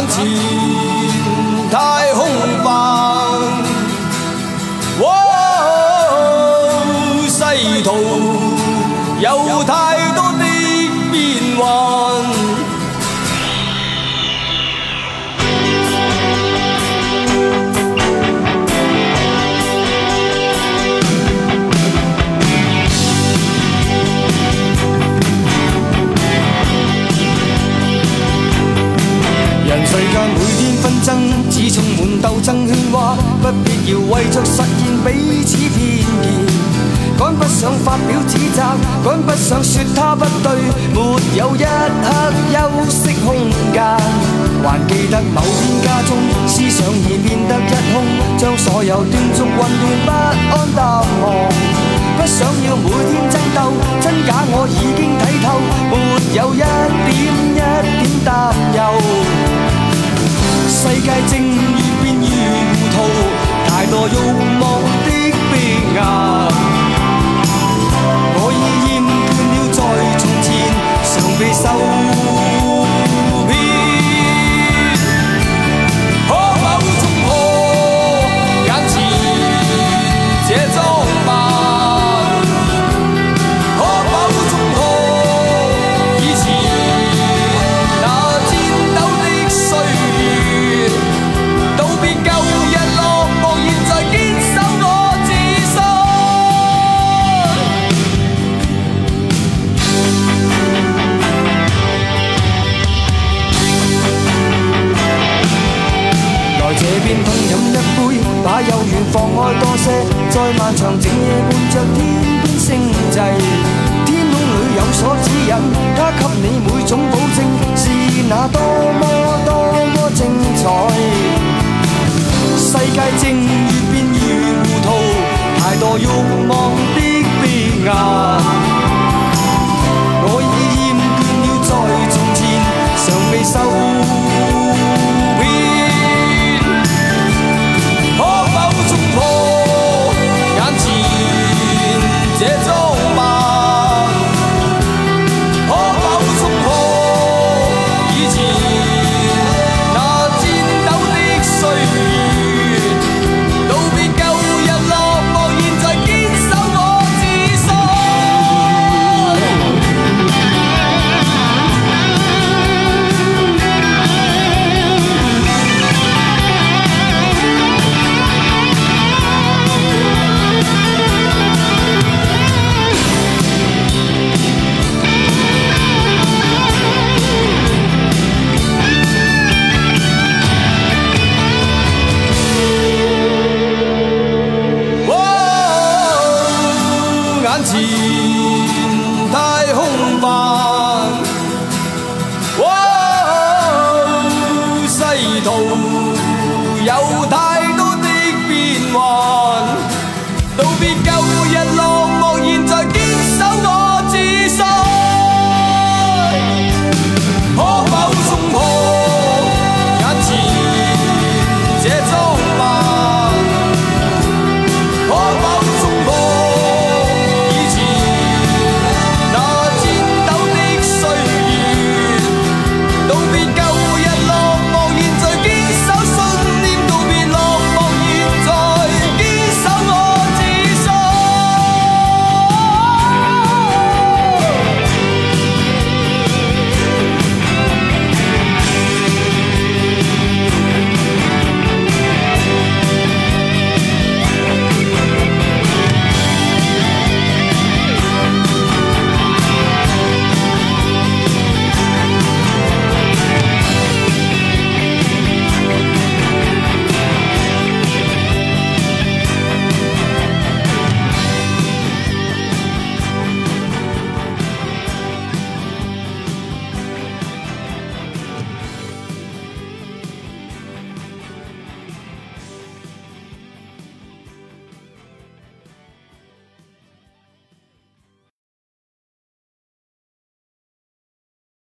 眼前太空泛，哦，世途有太。要为着实现彼此偏见，赶不上发表指责，赶不上说他不对，没有一刻休息空间。还记得某天家中，思想已变得一空，将所有断续混乱不安淡忘。不想要每天争斗，真假我已经睇透，没有一点。便碰饮一杯，把有缘放开多些，在漫长整夜伴着天边星际，天空里有所指引，他给你每种保证，是那多么多么精彩。世界正越变越糊涂，太多欲望的悲哀。我已厌倦了在从前，尚未收。前太空泛，哦，西途有他。